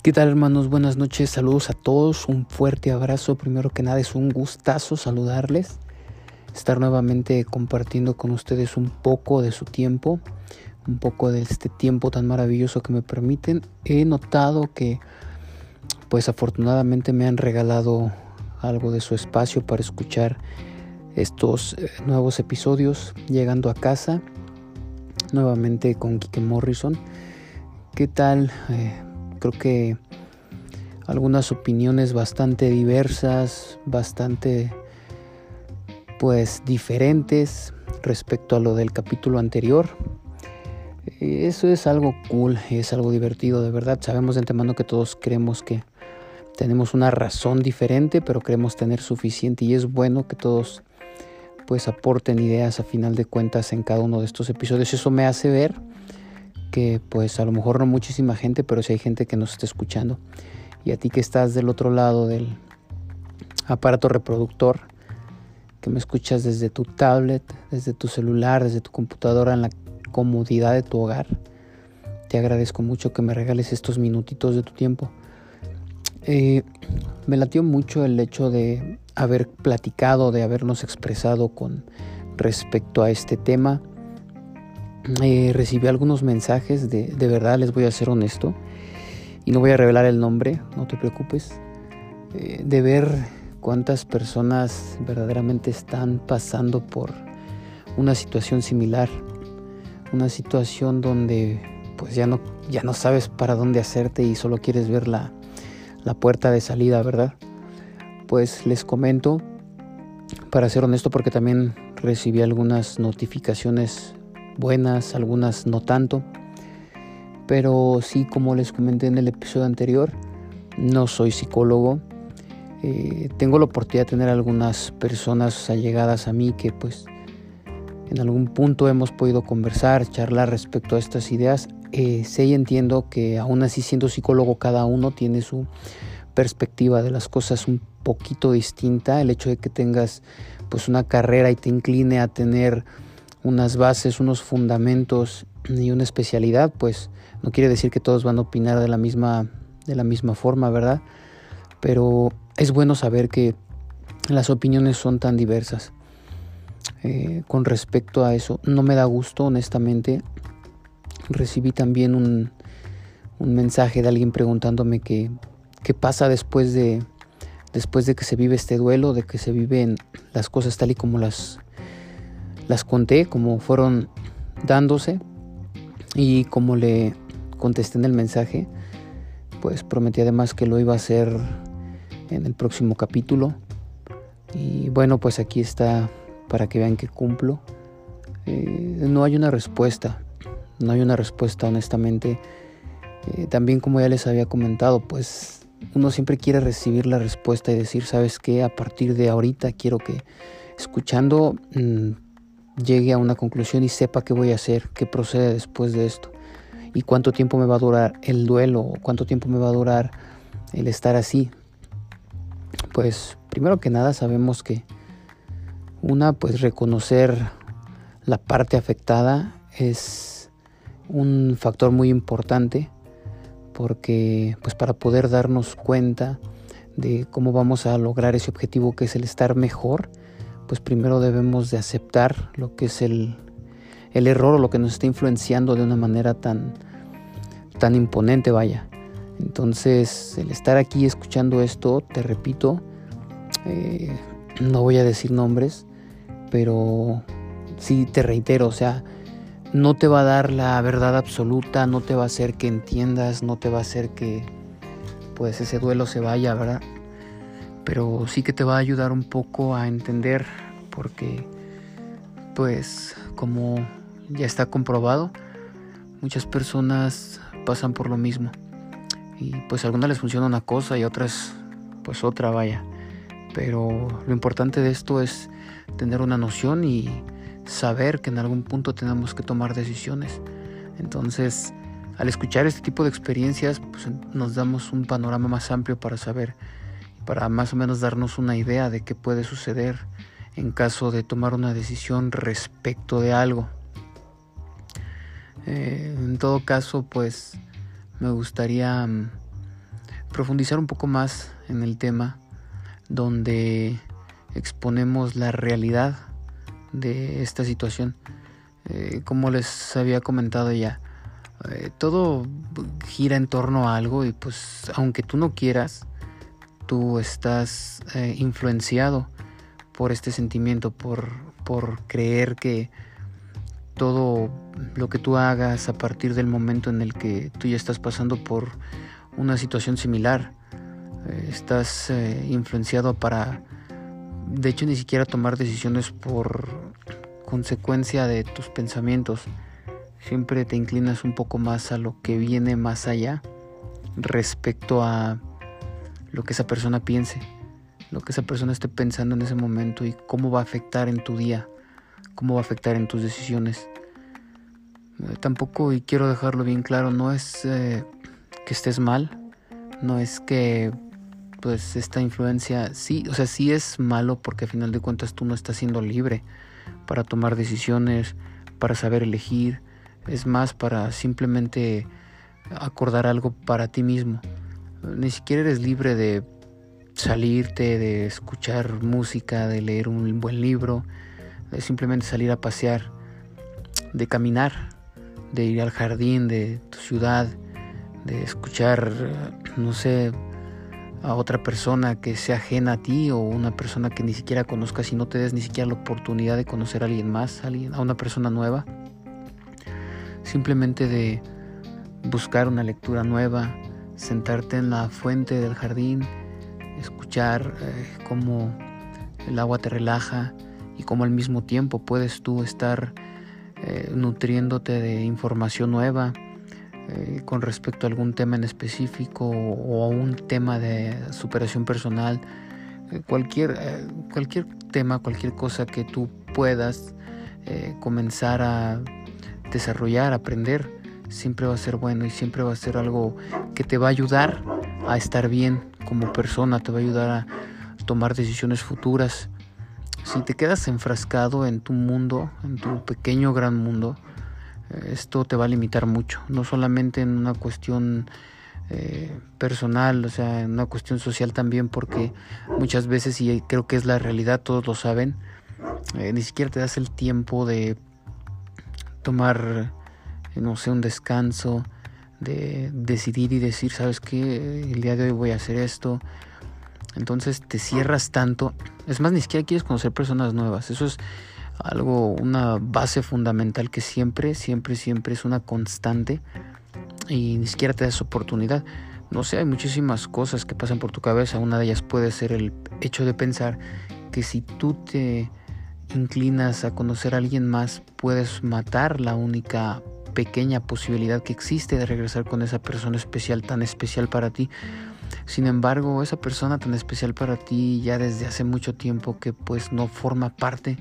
¿Qué tal hermanos? Buenas noches, saludos a todos, un fuerte abrazo. Primero que nada es un gustazo saludarles, estar nuevamente compartiendo con ustedes un poco de su tiempo, un poco de este tiempo tan maravilloso que me permiten. He notado que pues afortunadamente me han regalado algo de su espacio para escuchar estos eh, nuevos episodios llegando a casa nuevamente con Kike Morrison. ¿Qué tal? Eh, Creo que algunas opiniones bastante diversas, bastante pues diferentes respecto a lo del capítulo anterior. Eso es algo cool, es algo divertido, de verdad. Sabemos de antemano que todos creemos que tenemos una razón diferente, pero creemos tener suficiente y es bueno que todos pues aporten ideas a final de cuentas en cada uno de estos episodios. Eso me hace ver que pues a lo mejor no muchísima gente, pero si hay gente que nos está escuchando. Y a ti que estás del otro lado del aparato reproductor, que me escuchas desde tu tablet, desde tu celular, desde tu computadora, en la comodidad de tu hogar, te agradezco mucho que me regales estos minutitos de tu tiempo. Eh, me latió mucho el hecho de haber platicado, de habernos expresado con respecto a este tema eh, recibí algunos mensajes de, de verdad, les voy a ser honesto, y no voy a revelar el nombre, no te preocupes, eh, de ver cuántas personas verdaderamente están pasando por una situación similar, una situación donde pues ya no, ya no sabes para dónde hacerte y solo quieres ver la, la puerta de salida, ¿verdad? Pues les comento, para ser honesto, porque también recibí algunas notificaciones buenas, algunas no tanto. Pero sí, como les comenté en el episodio anterior, no soy psicólogo. Eh, tengo la oportunidad de tener algunas personas allegadas a mí que pues en algún punto hemos podido conversar, charlar respecto a estas ideas. Eh, sé y entiendo que aún así siendo psicólogo cada uno tiene su perspectiva de las cosas un poquito distinta. El hecho de que tengas pues una carrera y te incline a tener unas bases, unos fundamentos y una especialidad, pues no quiere decir que todos van a opinar de la misma, de la misma forma, ¿verdad? Pero es bueno saber que las opiniones son tan diversas. Eh, con respecto a eso, no me da gusto, honestamente. Recibí también un, un mensaje de alguien preguntándome qué, qué pasa después de, después de que se vive este duelo, de que se viven las cosas tal y como las las conté como fueron dándose y como le contesté en el mensaje, pues prometí además que lo iba a hacer en el próximo capítulo. Y bueno, pues aquí está para que vean que cumplo. Eh, no hay una respuesta, no hay una respuesta honestamente. Eh, también como ya les había comentado, pues uno siempre quiere recibir la respuesta y decir, sabes qué, a partir de ahorita quiero que escuchando... Mm, llegue a una conclusión y sepa qué voy a hacer, qué procede después de esto y cuánto tiempo me va a durar el duelo o cuánto tiempo me va a durar el estar así. Pues primero que nada sabemos que una pues reconocer la parte afectada es un factor muy importante porque pues para poder darnos cuenta de cómo vamos a lograr ese objetivo que es el estar mejor pues primero debemos de aceptar lo que es el, error o lo que nos está influenciando de una manera tan, tan imponente, vaya. Entonces, el estar aquí escuchando esto, te repito, eh, no voy a decir nombres, pero sí te reitero, o sea, no te va a dar la verdad absoluta, no te va a hacer que entiendas, no te va a hacer que pues ese duelo se vaya, ¿verdad? Pero sí que te va a ayudar un poco a entender porque pues como ya está comprobado muchas personas pasan por lo mismo. Y pues a algunas les funciona una cosa y otras pues otra vaya. Pero lo importante de esto es tener una noción y saber que en algún punto tenemos que tomar decisiones. Entonces al escuchar este tipo de experiencias pues nos damos un panorama más amplio para saber para más o menos darnos una idea de qué puede suceder en caso de tomar una decisión respecto de algo. Eh, en todo caso, pues me gustaría mm, profundizar un poco más en el tema donde exponemos la realidad de esta situación. Eh, como les había comentado ya, eh, todo gira en torno a algo y pues aunque tú no quieras, tú estás eh, influenciado por este sentimiento, por, por creer que todo lo que tú hagas a partir del momento en el que tú ya estás pasando por una situación similar, estás influenciado para, de hecho, ni siquiera tomar decisiones por consecuencia de tus pensamientos. Siempre te inclinas un poco más a lo que viene más allá respecto a lo que esa persona piense, lo que esa persona esté pensando en ese momento y cómo va a afectar en tu día, cómo va a afectar en tus decisiones. Eh, tampoco, y quiero dejarlo bien claro, no es eh, que estés mal, no es que pues esta influencia sí, o sea, sí es malo porque al final de cuentas tú no estás siendo libre para tomar decisiones, para saber elegir, es más para simplemente acordar algo para ti mismo. Ni siquiera eres libre de salirte, de escuchar música, de leer un buen libro, de simplemente salir a pasear, de caminar, de ir al jardín de tu ciudad, de escuchar, no sé, a otra persona que sea ajena a ti o una persona que ni siquiera conozcas y no te des ni siquiera la oportunidad de conocer a alguien más, a, alguien, a una persona nueva. Simplemente de buscar una lectura nueva, sentarte en la fuente del jardín, escuchar eh, cómo el agua te relaja y cómo al mismo tiempo puedes tú estar eh, nutriéndote de información nueva eh, con respecto a algún tema en específico o a un tema de superación personal, cualquier, cualquier tema, cualquier cosa que tú puedas comenzar a desarrollar, aprender, siempre va a ser bueno y siempre va a ser algo que te va a ayudar a estar bien como persona, te va a ayudar a tomar decisiones futuras. Si te quedas enfrascado en tu mundo, en tu pequeño gran mundo, esto te va a limitar mucho, no solamente en una cuestión eh, personal, o sea, en una cuestión social también, porque muchas veces, y creo que es la realidad, todos lo saben, eh, ni siquiera te das el tiempo de tomar, eh, no sé, un descanso, de decidir y decir, sabes qué, el día de hoy voy a hacer esto. Entonces te cierras tanto. Es más, ni siquiera quieres conocer personas nuevas. Eso es algo, una base fundamental que siempre, siempre, siempre es una constante y ni siquiera te das oportunidad. No sé, hay muchísimas cosas que pasan por tu cabeza. Una de ellas puede ser el hecho de pensar que si tú te inclinas a conocer a alguien más, puedes matar la única pequeña posibilidad que existe de regresar con esa persona especial, tan especial para ti. Sin embargo, esa persona tan especial para ti ya desde hace mucho tiempo que pues no forma parte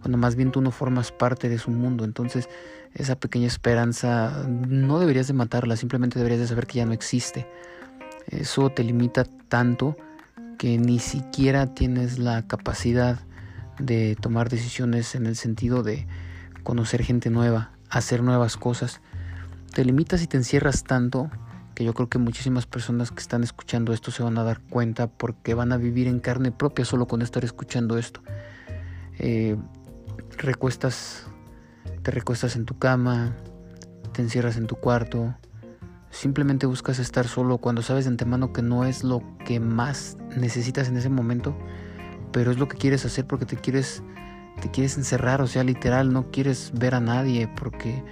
cuando más bien tú no formas parte de su mundo. Entonces esa pequeña esperanza no deberías de matarla, simplemente deberías de saber que ya no existe. Eso te limita tanto que ni siquiera tienes la capacidad de tomar decisiones en el sentido de conocer gente nueva, hacer nuevas cosas. Te limitas y te encierras tanto que yo creo que muchísimas personas que están escuchando esto se van a dar cuenta porque van a vivir en carne propia solo con estar escuchando esto. Eh, recuestas, te recuestas en tu cama, te encierras en tu cuarto, simplemente buscas estar solo cuando sabes de antemano que no es lo que más necesitas en ese momento, pero es lo que quieres hacer porque te quieres te quieres encerrar, o sea, literal, no quieres ver a nadie porque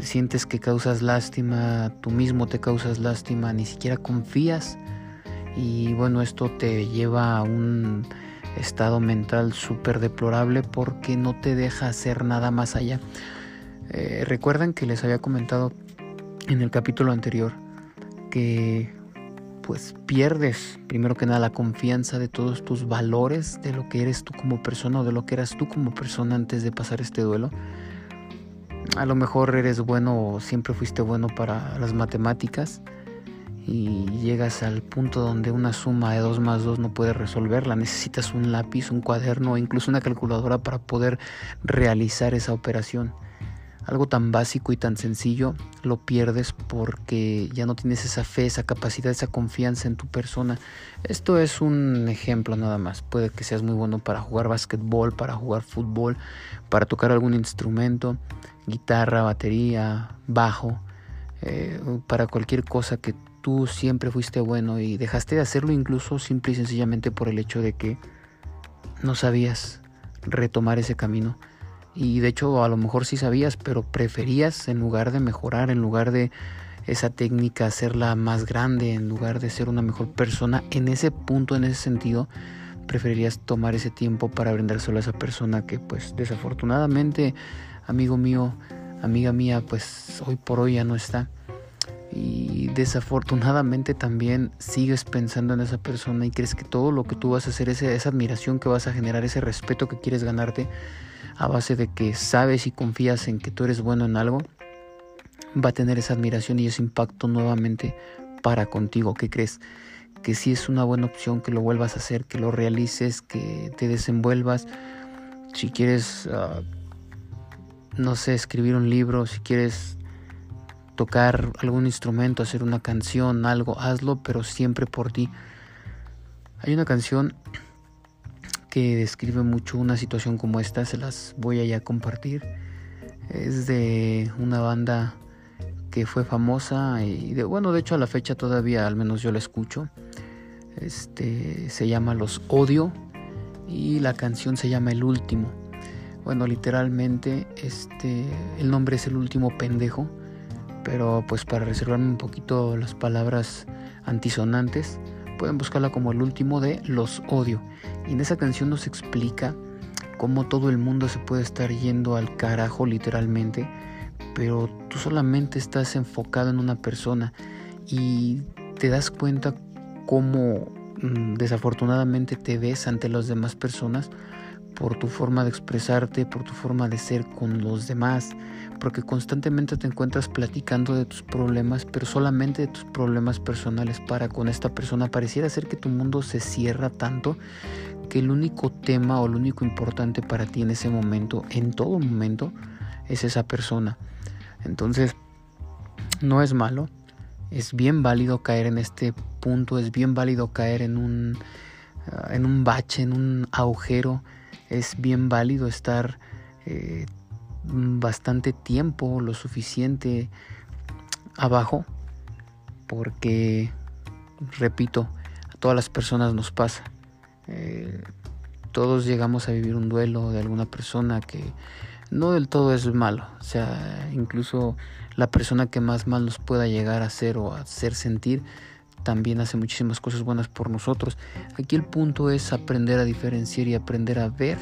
sientes que causas lástima, tú mismo te causas lástima, ni siquiera confías y bueno, esto te lleva a un estado mental súper deplorable porque no te deja hacer nada más allá. Eh, recuerdan que les había comentado en el capítulo anterior que pues pierdes primero que nada la confianza de todos tus valores, de lo que eres tú como persona o de lo que eras tú como persona antes de pasar este duelo. A lo mejor eres bueno o siempre fuiste bueno para las matemáticas, y llegas al punto donde una suma de 2 más 2 no puedes resolverla, necesitas un lápiz, un cuaderno o incluso una calculadora para poder realizar esa operación. Algo tan básico y tan sencillo lo pierdes porque ya no tienes esa fe, esa capacidad, esa confianza en tu persona. Esto es un ejemplo nada más. Puede que seas muy bueno para jugar básquetbol, para jugar fútbol, para tocar algún instrumento, guitarra, batería, bajo, eh, para cualquier cosa que tú siempre fuiste bueno y dejaste de hacerlo incluso simple y sencillamente por el hecho de que no sabías retomar ese camino y de hecho a lo mejor sí sabías, pero preferías en lugar de mejorar, en lugar de esa técnica hacerla más grande, en lugar de ser una mejor persona, en ese punto, en ese sentido, preferirías tomar ese tiempo para brindárselo a esa persona que pues desafortunadamente, amigo mío, amiga mía, pues hoy por hoy ya no está. Y desafortunadamente también sigues pensando en esa persona y crees que todo lo que tú vas a hacer, esa, esa admiración que vas a generar, ese respeto que quieres ganarte, a base de que sabes y confías en que tú eres bueno en algo, va a tener esa admiración y ese impacto nuevamente para contigo. ¿Qué crees? Que si es una buena opción que lo vuelvas a hacer, que lo realices, que te desenvuelvas. Si quieres, ah, no sé, escribir un libro, si quieres tocar algún instrumento, hacer una canción, algo, hazlo, pero siempre por ti. Hay una canción que describe mucho una situación como esta, se las voy a ya compartir. Es de una banda que fue famosa y de, bueno, de hecho a la fecha todavía al menos yo la escucho. Este se llama Los Odio y la canción se llama El Último. Bueno, literalmente este el nombre es El Último Pendejo, pero pues para reservarme un poquito las palabras antisonantes, pueden buscarla como el último de Los Odio. Y en esa canción nos explica cómo todo el mundo se puede estar yendo al carajo literalmente, pero tú solamente estás enfocado en una persona y te das cuenta cómo mm, desafortunadamente te ves ante las demás personas por tu forma de expresarte, por tu forma de ser con los demás, porque constantemente te encuentras platicando de tus problemas, pero solamente de tus problemas personales para con esta persona. Pareciera ser que tu mundo se cierra tanto que el único tema o lo único importante para ti en ese momento, en todo momento, es esa persona. Entonces, no es malo, es bien válido caer en este punto, es bien válido caer en un, ah, en un bache, en un agujero es bien válido estar eh, bastante tiempo, lo suficiente abajo, porque, repito, a todas las personas nos pasa. Eh, todos llegamos a vivir un duelo de alguna persona que no del todo es malo, o sea, incluso la persona que más mal nos pueda llegar a hacer o a hacer sentir, también hace muchísimas cosas buenas por nosotros. Aquí el punto es aprender a diferenciar y aprender a ver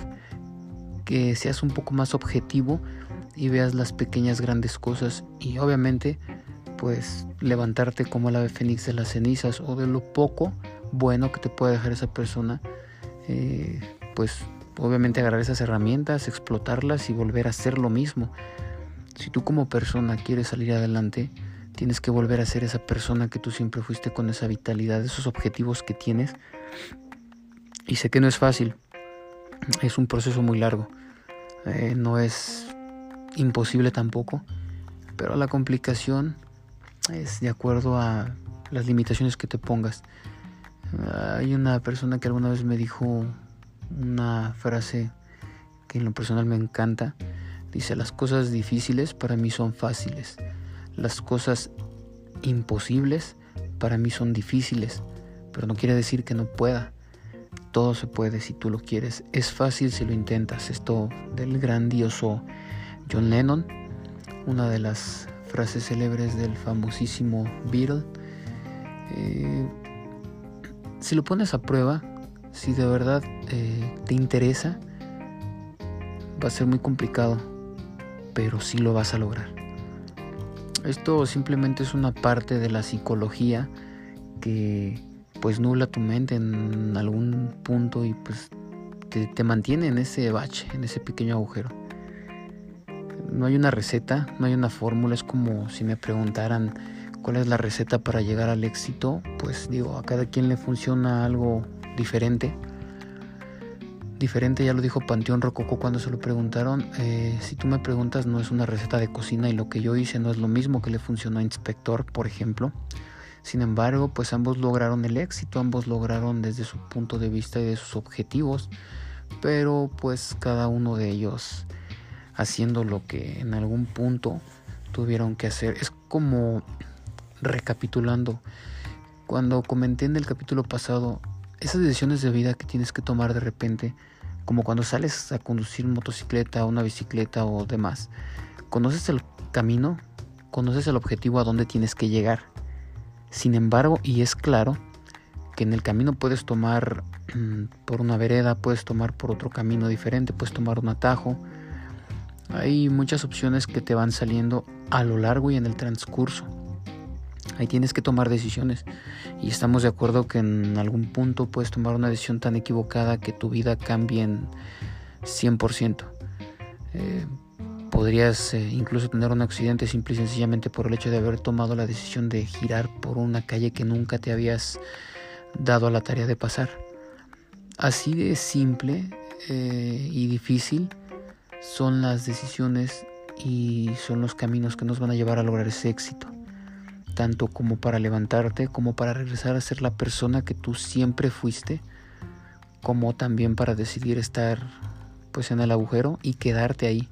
que seas un poco más objetivo y veas las pequeñas grandes cosas y obviamente pues levantarte como el ave fénix de las cenizas o de lo poco bueno que te puede dejar esa persona eh, pues obviamente agarrar esas herramientas explotarlas y volver a hacer lo mismo si tú como persona quieres salir adelante Tienes que volver a ser esa persona que tú siempre fuiste con esa vitalidad, esos objetivos que tienes. Y sé que no es fácil, es un proceso muy largo, eh, no es imposible tampoco, pero la complicación es de acuerdo a las limitaciones que te pongas. Hay una persona que alguna vez me dijo una frase que en lo personal me encanta. Dice, las cosas difíciles para mí son fáciles las cosas imposibles para mí son difíciles, pero no quiere decir que no pueda. Todo se puede si tú lo quieres. Es fácil si lo intentas. Esto del grandioso John Lennon, una de las frases célebres del famosísimo Beatle. Eh, si lo pones a prueba, si de verdad eh, te interesa, va a ser muy complicado, pero sí lo vas a lograr. Esto simplemente es una parte de la psicología que pues nubla tu mente en algún punto y pues te, mantiene en ese bache, en ese pequeño agujero. No hay una receta, no hay una fórmula, es como si me preguntaran cuál es la receta para llegar al éxito, pues digo, a cada quien le funciona algo diferente. Diferente, ya lo dijo Panteón Rococo cuando se lo preguntaron. Eh, si tú me preguntas, no es una receta de cocina y lo que yo hice no es lo mismo que le funcionó a Inspector, por ejemplo. Sin embargo, pues ambos lograron el éxito, ambos lograron desde su punto de vista y de sus objetivos, pero pues cada uno de ellos haciendo lo que en algún punto tuvieron que hacer. Es como recapitulando, cuando comenté en el capítulo pasado, esas decisiones de vida que tienes que tomar de repente, como cuando sales a conducir motocicleta, una bicicleta o demás, conoces el camino, conoces el objetivo a dónde tienes que llegar. Sin embargo, y es claro, que en el camino puedes tomar mm, por una vereda, puedes tomar por otro camino diferente, puedes tomar un atajo. Hay muchas opciones que te van saliendo a lo largo y en el transcurso. Ahí tienes que tomar decisiones. Y estamos de acuerdo que en algún punto puedes tomar una decisión tan equivocada que tu vida cambie en 100%. Eh, podrías eh, incluso tener un accidente simple y sencillamente por el hecho de haber tomado la decisión de girar por una calle que nunca te habías dado a la tarea de pasar. Así de simple eh, y difícil son las decisiones y son los caminos que nos van a llevar a lograr ese éxito tanto como para levantarte, como para regresar a ser la persona que tú siempre fuiste, como también para decidir estar pues en el agujero y quedarte ahí.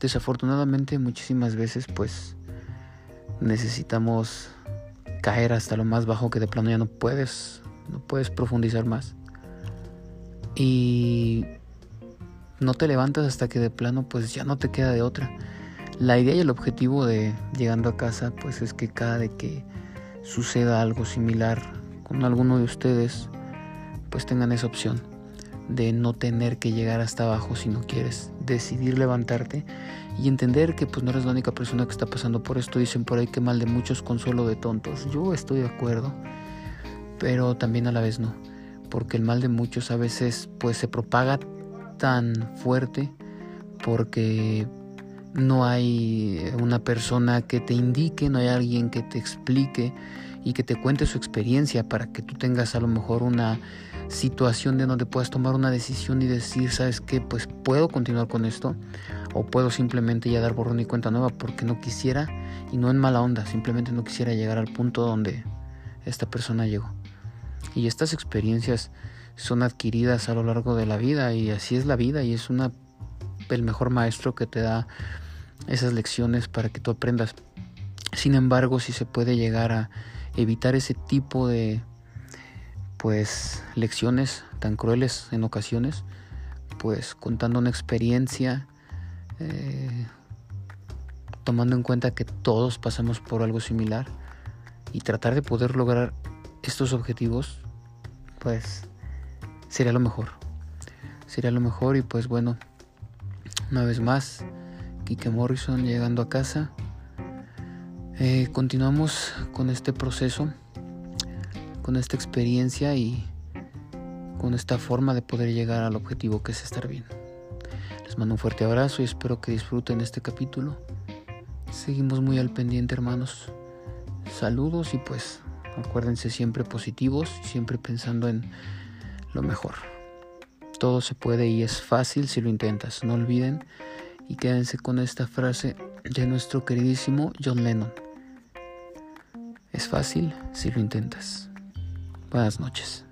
Desafortunadamente muchísimas veces pues necesitamos caer hasta lo más bajo que de plano ya no puedes, no puedes profundizar más. Y no te levantas hasta que de plano pues ya no te queda de otra. La idea y el objetivo de llegando a casa pues es que cada de que suceda algo similar con alguno de ustedes pues tengan esa opción de no tener que llegar hasta abajo si no quieres, decidir levantarte y entender que pues no eres la única persona que está pasando por esto. Dicen por ahí que mal de muchos consuelo de tontos. Yo estoy de acuerdo, pero también a la vez no, porque el mal de muchos a veces pues se propaga tan fuerte porque no hay una persona que te indique, no hay alguien que te explique y que te cuente su experiencia para que tú tengas a lo mejor una situación de donde puedas tomar una decisión y decir, ¿sabes qué? Pues puedo continuar con esto o puedo simplemente ya dar borrón y cuenta nueva porque no quisiera y no en mala onda, simplemente no quisiera llegar al punto donde esta persona llegó. Y estas experiencias son adquiridas a lo largo de la vida y así es la vida y es una el mejor maestro que te da esas lecciones para que tú aprendas. Sin embargo, si se puede llegar a evitar ese tipo de pues lecciones tan crueles en ocasiones, pues contando una experiencia, eh, tomando en cuenta que todos pasamos por algo similar y tratar de poder lograr estos objetivos, pues sería lo mejor. Sería lo mejor y pues bueno, una vez más, Kike Morrison llegando a casa. Eh, continuamos con este proceso, con esta experiencia y con esta forma de poder llegar al objetivo que es estar bien. Les mando un fuerte abrazo y espero que disfruten este capítulo. Seguimos muy al pendiente hermanos. Saludos y pues acuérdense siempre positivos, siempre pensando en lo mejor. Todo se puede y es fácil si lo intentas. No olviden y quédense con esta frase de nuestro queridísimo John Lennon. Es fácil si lo intentas. Buenas noches.